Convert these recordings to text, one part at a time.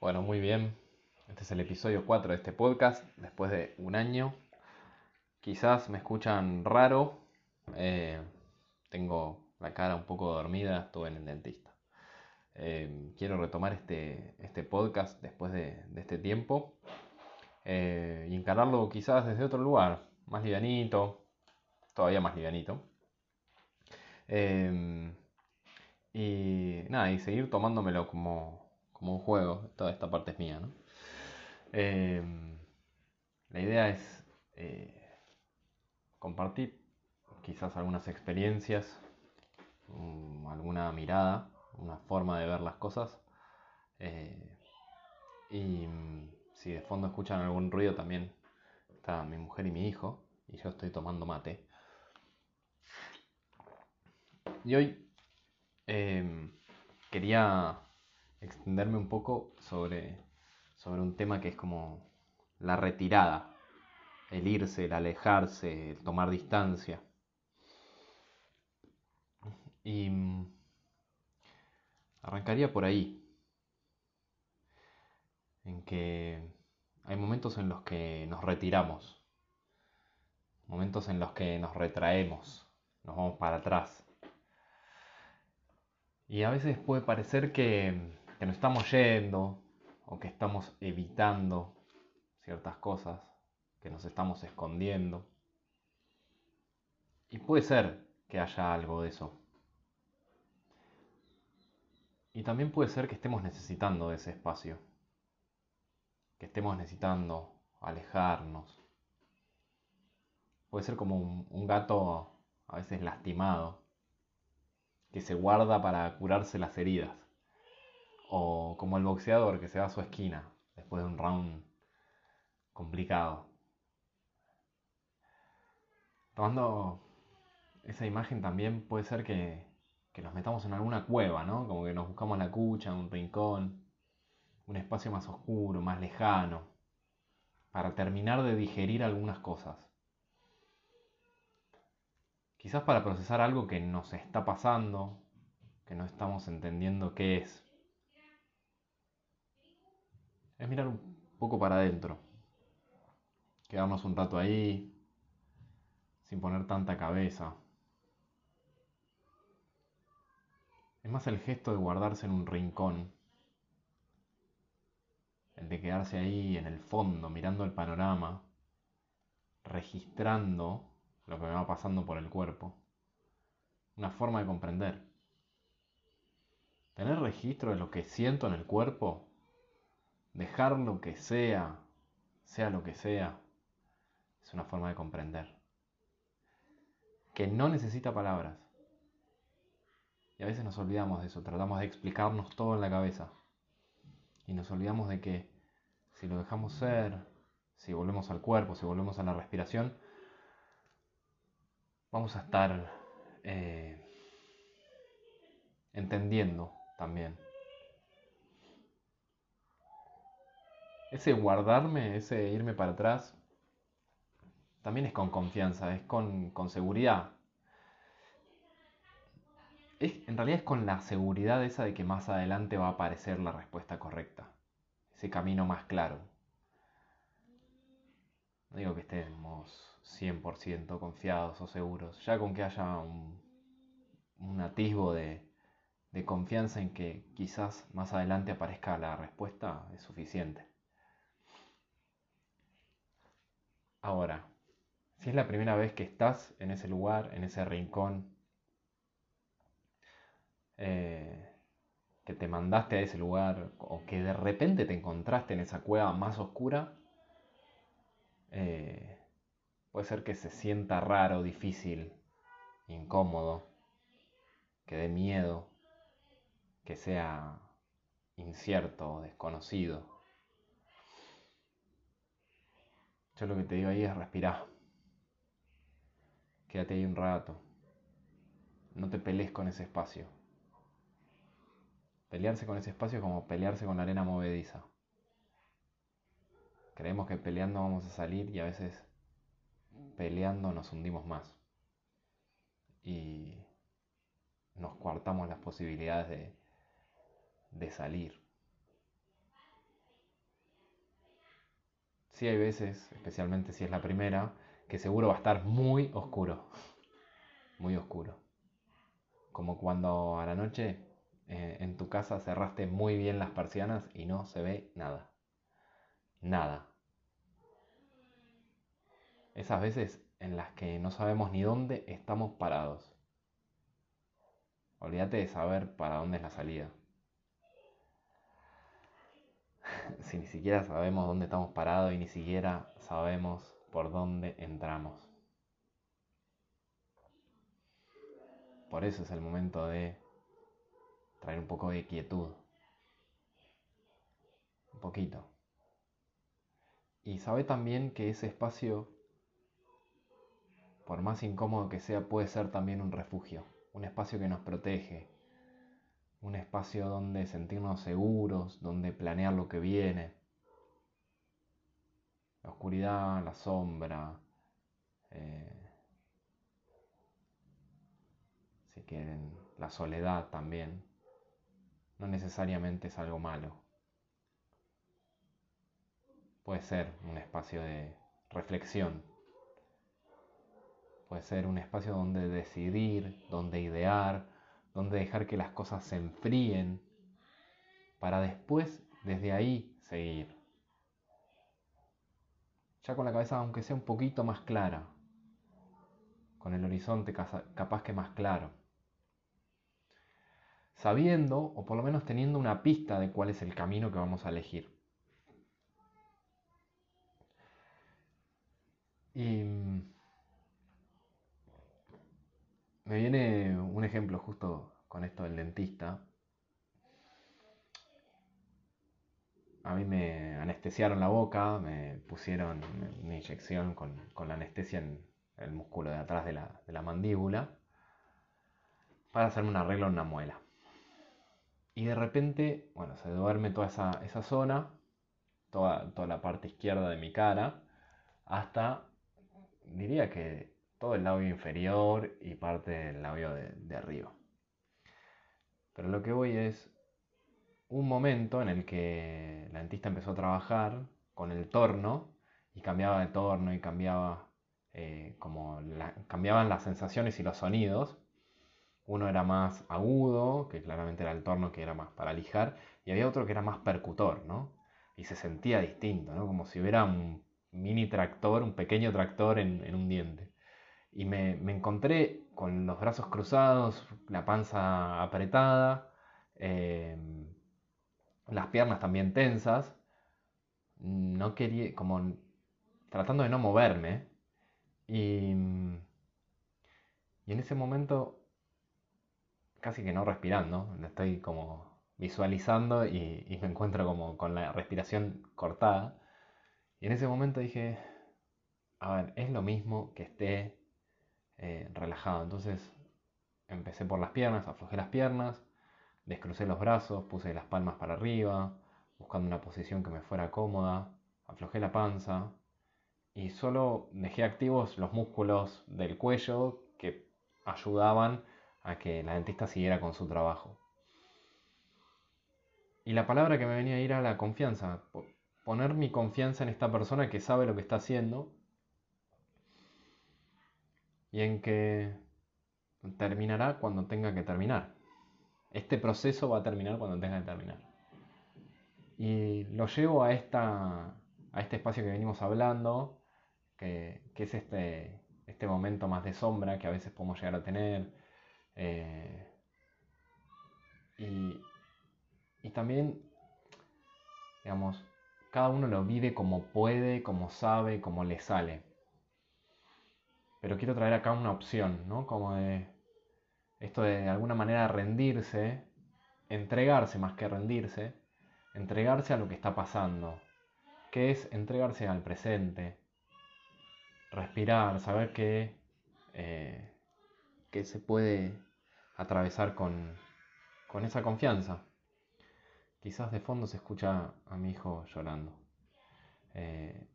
Bueno, muy bien. Este es el episodio 4 de este podcast, después de un año. Quizás me escuchan raro. eh, tengo la cara un poco dormida, estuve en el dentista. Eh, quiero retomar este, este podcast después de, este tiempo eh, y encararlo quizás desde otro lugar, más livianito, todavía más livianito. Y nada, y seguir tomándomelo como, como un juego. Toda esta parte es mía, ¿no? Eh, la idea es eh, compartir quizás algunas experiencias, um, alguna mirada, una forma de ver las cosas. Eh, y mm, si de fondo escuchan algún ruido también está mi mujer y mi hijo, y yo estoy tomando mate. Y hoy quería extenderme un poco sobre, sobre un tema que es como la retirada, el irse, el alejarse, el tomar distancia. Y mm, arrancaría por ahí, en que hay momentos en los que nos retiramos, momentos en los que nos retraemos, nos vamos para atrás. Y a veces puede parecer que, que nos estamos yendo o que estamos evitando ciertas cosas, que nos estamos escondiendo. Y puede ser que haya algo de eso. Y también puede ser que estemos necesitando de ese espacio, que estemos necesitando alejarnos. Puede ser como un, un gato a veces lastimado, que se guarda para curarse las heridas. O como el boxeador que se va a su esquina después de un round complicado. Tomando esa imagen también puede ser que, que nos metamos en alguna cueva, ¿no? Como que nos buscamos la cucha, un rincón, un espacio más oscuro, más lejano, para terminar de digerir algunas cosas. Quizás para procesar algo que nos está pasando, que no estamos entendiendo qué es. Es mirar un poco para adentro. Quedarnos un rato ahí, sin poner tanta cabeza. Es más el gesto de guardarse en un rincón. El de quedarse ahí en el fondo, mirando el panorama, registrando lo que me va pasando por el cuerpo. Una forma de comprender. Tener registro de lo que siento en el cuerpo, dejar lo que sea, sea lo que sea, es una forma de comprender. Que no necesita palabras. Y a veces nos olvidamos de eso, tratamos de explicarnos todo en la cabeza. Y nos olvidamos de que si lo dejamos ser, si volvemos al cuerpo, si volvemos a la respiración, vamos a estar eh, entendiendo también. Ese guardarme, ese irme para atrás, también es con confianza, es con, seguridad. Es, en realidad es con la seguridad esa de que más adelante va a aparecer la respuesta correcta, ese camino más claro. No digo que estemos 100% confiados o seguros, ya con que haya un, atisbo de confianza en que quizás más adelante aparezca la respuesta es suficiente. Ahora, si es la primera vez que estás en ese lugar, en ese rincón, eh, que te mandaste a ese lugar o que de repente te encontraste en esa cueva más oscura, eh, puede ser que se sienta raro, difícil, incómodo, que dé miedo, que sea incierto, desconocido. Yo lo que te digo ahí es respirar. Quédate ahí un rato. No te pelees con ese espacio. Pelearse con ese espacio es como pelearse con la arena movediza. Creemos que peleando vamos a salir y a veces peleando nos hundimos más. Y nos coartamos las posibilidades de, de salir. Sí hay veces, especialmente si es la primera, que seguro va a estar muy oscuro. Muy oscuro. Como cuando a la noche eh, en tu casa cerraste muy bien las persianas y no se ve nada. Nada. Esas veces en las que no sabemos ni dónde estamos parados. Olvídate de saber para dónde es la salida. Si ni siquiera sabemos dónde estamos parados y ni siquiera sabemos por dónde entramos. Por eso es el momento de traer un poco de quietud. Un poquito. Y sabe también que ese espacio, por más incómodo que sea, puede ser también un refugio, un espacio que nos protege, un espacio donde sentirnos seguros, donde planear lo que viene. La oscuridad, la sombra, eh, si quieren, la soledad también, no necesariamente es algo malo. Puede ser un espacio de reflexión, puede ser un espacio donde decidir, donde idear, donde dejar que las cosas se enfríen para después desde ahí seguir. Ya con la cabeza aunque sea un poquito más clara, con el horizonte capaz que más claro. Sabiendo o por lo menos teniendo una pista de cuál es el camino que vamos a elegir. Y Me viene un ejemplo justo con esto del dentista. A mí me anestesiaron la boca, me pusieron una inyección con, la anestesia en el músculo de atrás de la, mandíbula para hacerme un arreglo en una muela. Y de repente, bueno, se duerme toda esa, esa zona, toda, toda la parte izquierda de mi cara, hasta, diría que todo el labio inferior y parte del labio de, arriba. Pero lo que voy es un momento en el que la dentista empezó a trabajar con el torno y cambiaba de torno y cambiaba eh, como cambiaban las sensaciones y los sonidos. Uno era más agudo, que claramente era el torno que era más para lijar, y había otro que era más percutor, ¿no? Y se sentía distinto, ¿no? Como si hubiera un mini tractor, un pequeño tractor en un diente y me, encontré con los brazos cruzados, la panza apretada, em, las piernas también tensas, no quería, como tratando de no moverme. Y, y en ese momento, casi que no respirando, estoy como visualizando y, y me encuentro como con la respiración cortada. Y en ese momento dije, a ver, es lo mismo que esté eh, relajado. Entonces empecé por las piernas, aflojé las piernas, descrucé los brazos, puse las palmas para arriba, buscando una posición que me fuera cómoda, aflojé la panza y solo dejé activos los músculos del cuello que ayudaban a que la dentista siguiera con su trabajo. Y la palabra que me venía a ir era la confianza. Poner mi confianza en esta persona que sabe lo que está haciendo y en que terminará cuando tenga que terminar. Este proceso va a terminar cuando tenga que terminar. Y lo llevo a, esta, a este espacio que venimos hablando, que, es este, este momento más de sombra que a veces podemos llegar a tener. Eh, y, y también, digamos, cada uno lo vive como puede, como sabe, como le sale. Pero quiero traer acá una opción, ¿no? Como de esto de, alguna manera rendirse, entregarse más que rendirse, entregarse a lo que está pasando, que es entregarse al presente, respirar, saber que, eh, que se puede atravesar con, con esa confianza. Quizás de fondo se escucha a mi hijo llorando. Eh,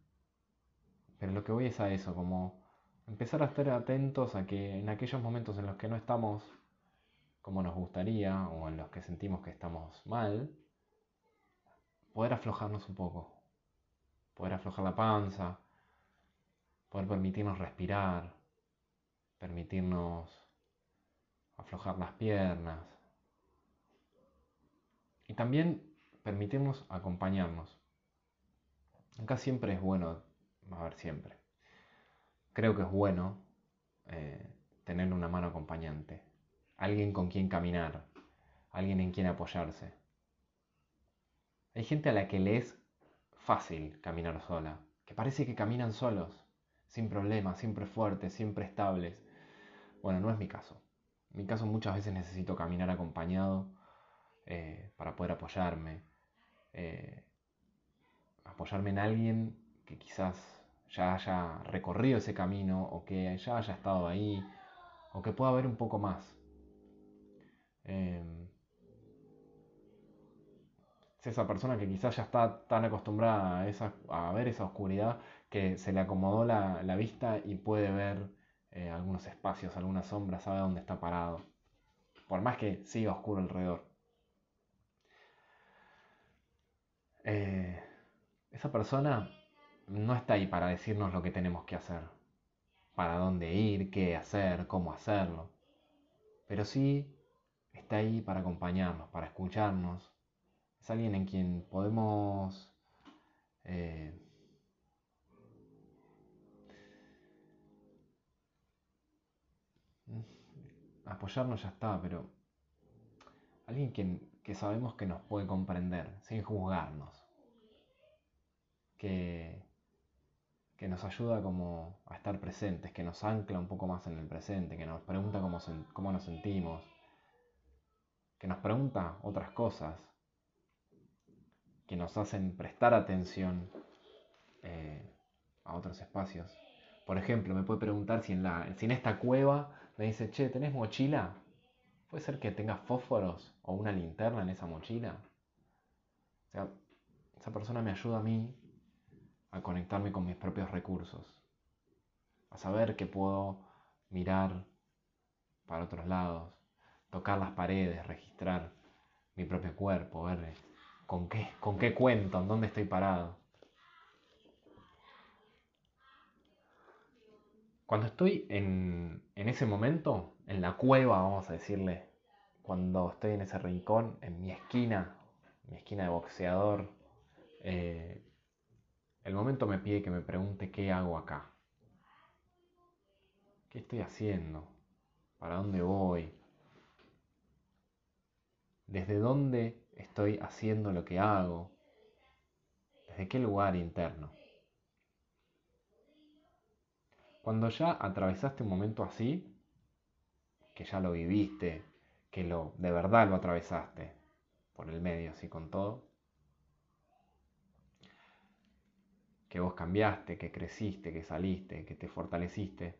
pero lo que voy es a eso, como empezar a estar atentos a que en aquellos momentos en los que no estamos como nos gustaría o en los que sentimos que estamos mal, poder aflojarnos un poco. poder aflojar la panza, poder permitirnos respirar, permitirnos aflojar las piernas y también permitirnos acompañarnos. Acá siempre es bueno, a ver, siempre. Creo que es bueno eh, tener una mano acompañante, alguien con quien caminar, alguien en quien apoyarse. Hay gente a la que le es fácil caminar sola, que parece que caminan solos, sin problemas, siempre fuertes, siempre estables. Bueno, no es mi caso. En mi caso muchas veces necesito caminar acompañado eh, para poder apoyarme. Eh, apoyarme en alguien que quizás ya haya recorrido ese camino o que ya haya estado ahí o que pueda ver un poco más. Em, es esa persona que quizás ya está tan acostumbrada a, ver esa oscuridad que se le acomodó la, vista y puede ver eh, algunos espacios, algunas sombras, sabe dónde está parado. Por más que siga oscuro alrededor. Eh, esa persona no está ahí para decirnos lo que tenemos que hacer, para dónde ir, qué hacer, cómo hacerlo. Pero sí está ahí para acompañarnos, para escucharnos. Es alguien en quien podemos eh, apoyarnos ya está, pero alguien que, que sabemos que nos puede comprender sin juzgarnos que, que nos ayuda como a estar presentes, que nos ancla un poco más en el presente, que nos pregunta cómo, cómo nos sentimos, que nos pregunta otras cosas, que nos hacen prestar atención eh, a otros espacios. Por ejemplo, me puede preguntar si en, la, si en esta cueva me dice, che, ¿tenés mochila? ¿Puede ser que tengas fósforos o una linterna en esa mochila? O sea, esa persona me ayuda a mí a conectarme con mis propios recursos, a saber que puedo mirar para otros lados, tocar las paredes, registrar mi propio cuerpo, ver con qué, con qué cuento, en dónde estoy parado. Cuando estoy en, en ese momento, en la cueva, vamos a decirle, cuando estoy en ese rincón, en mi esquina, mi esquina de boxeador, eh, el momento me pide que me pregunte qué hago acá. ¿Qué estoy haciendo? ¿Para dónde voy? ¿Desde dónde estoy haciendo lo que hago? ¿Desde qué lugar interno? Cuando ya atravesaste un momento así, que ya lo viviste, que lo de verdad lo atravesaste por el medio así con todo, que vos cambiaste, que creciste, que saliste, que te fortaleciste,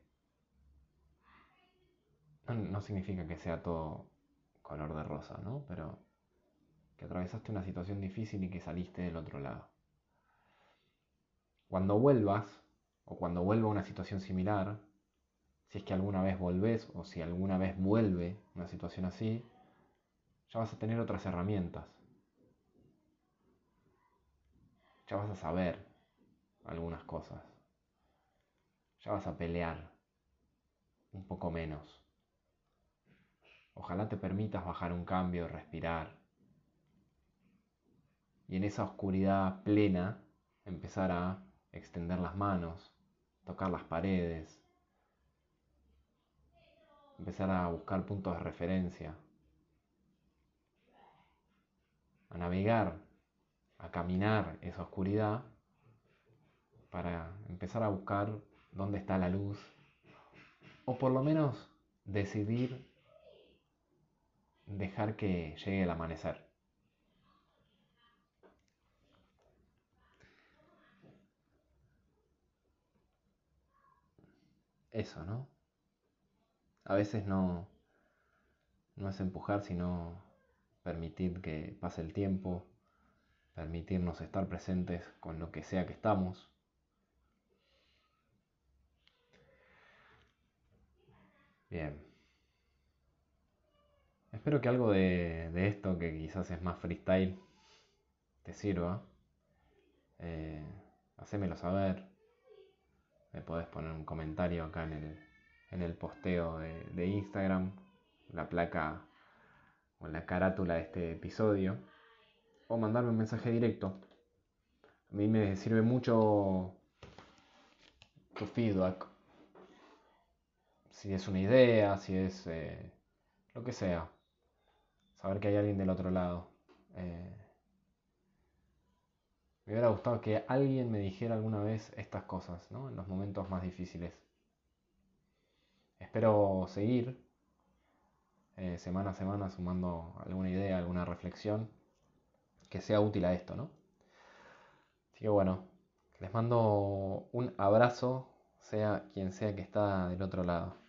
no, significa que sea todo color de rosa, ¿no? Pero que atravesaste una situación difícil y que saliste del otro lado. Cuando vuelvas, o cuando vuelva una situación similar, si es que alguna vez volvés o si alguna vez vuelve una situación así, ya vas a tener otras herramientas. Ya vas a saber algunas cosas. Ya vas a pelear un poco menos. Ojalá te permitas bajar un cambio, respirar. Y en esa oscuridad plena empezar a extender las manos, tocar las paredes, empezar a buscar puntos de referencia, a navegar, a caminar esa oscuridad para empezar a buscar dónde está la luz, o por lo menos decidir dejar que llegue el amanecer. Eso, ¿no? A veces no, no es empujar, sino permitir que pase el tiempo, permitirnos estar presentes con lo que sea que estamos, Bien. Espero que algo de, esto, que quizás es más freestyle, te sirva. Eh, hacémelo saber. Me podés poner un comentario acá en el, en el posteo de, de Instagram, la placa o la carátula de este episodio, o mandarme un mensaje directo. A mí me sirve mucho tu feedback. Si es una idea, si es eh, lo que sea. Saber que hay alguien del otro lado. Eh, me hubiera gustado que alguien me dijera alguna vez estas cosas, ¿no? En los momentos más difíciles. Espero seguir eh, semana a semana sumando alguna idea, alguna reflexión que sea útil a esto, ¿no? Así que bueno, les mando un abrazo, sea quien sea que está del otro lado.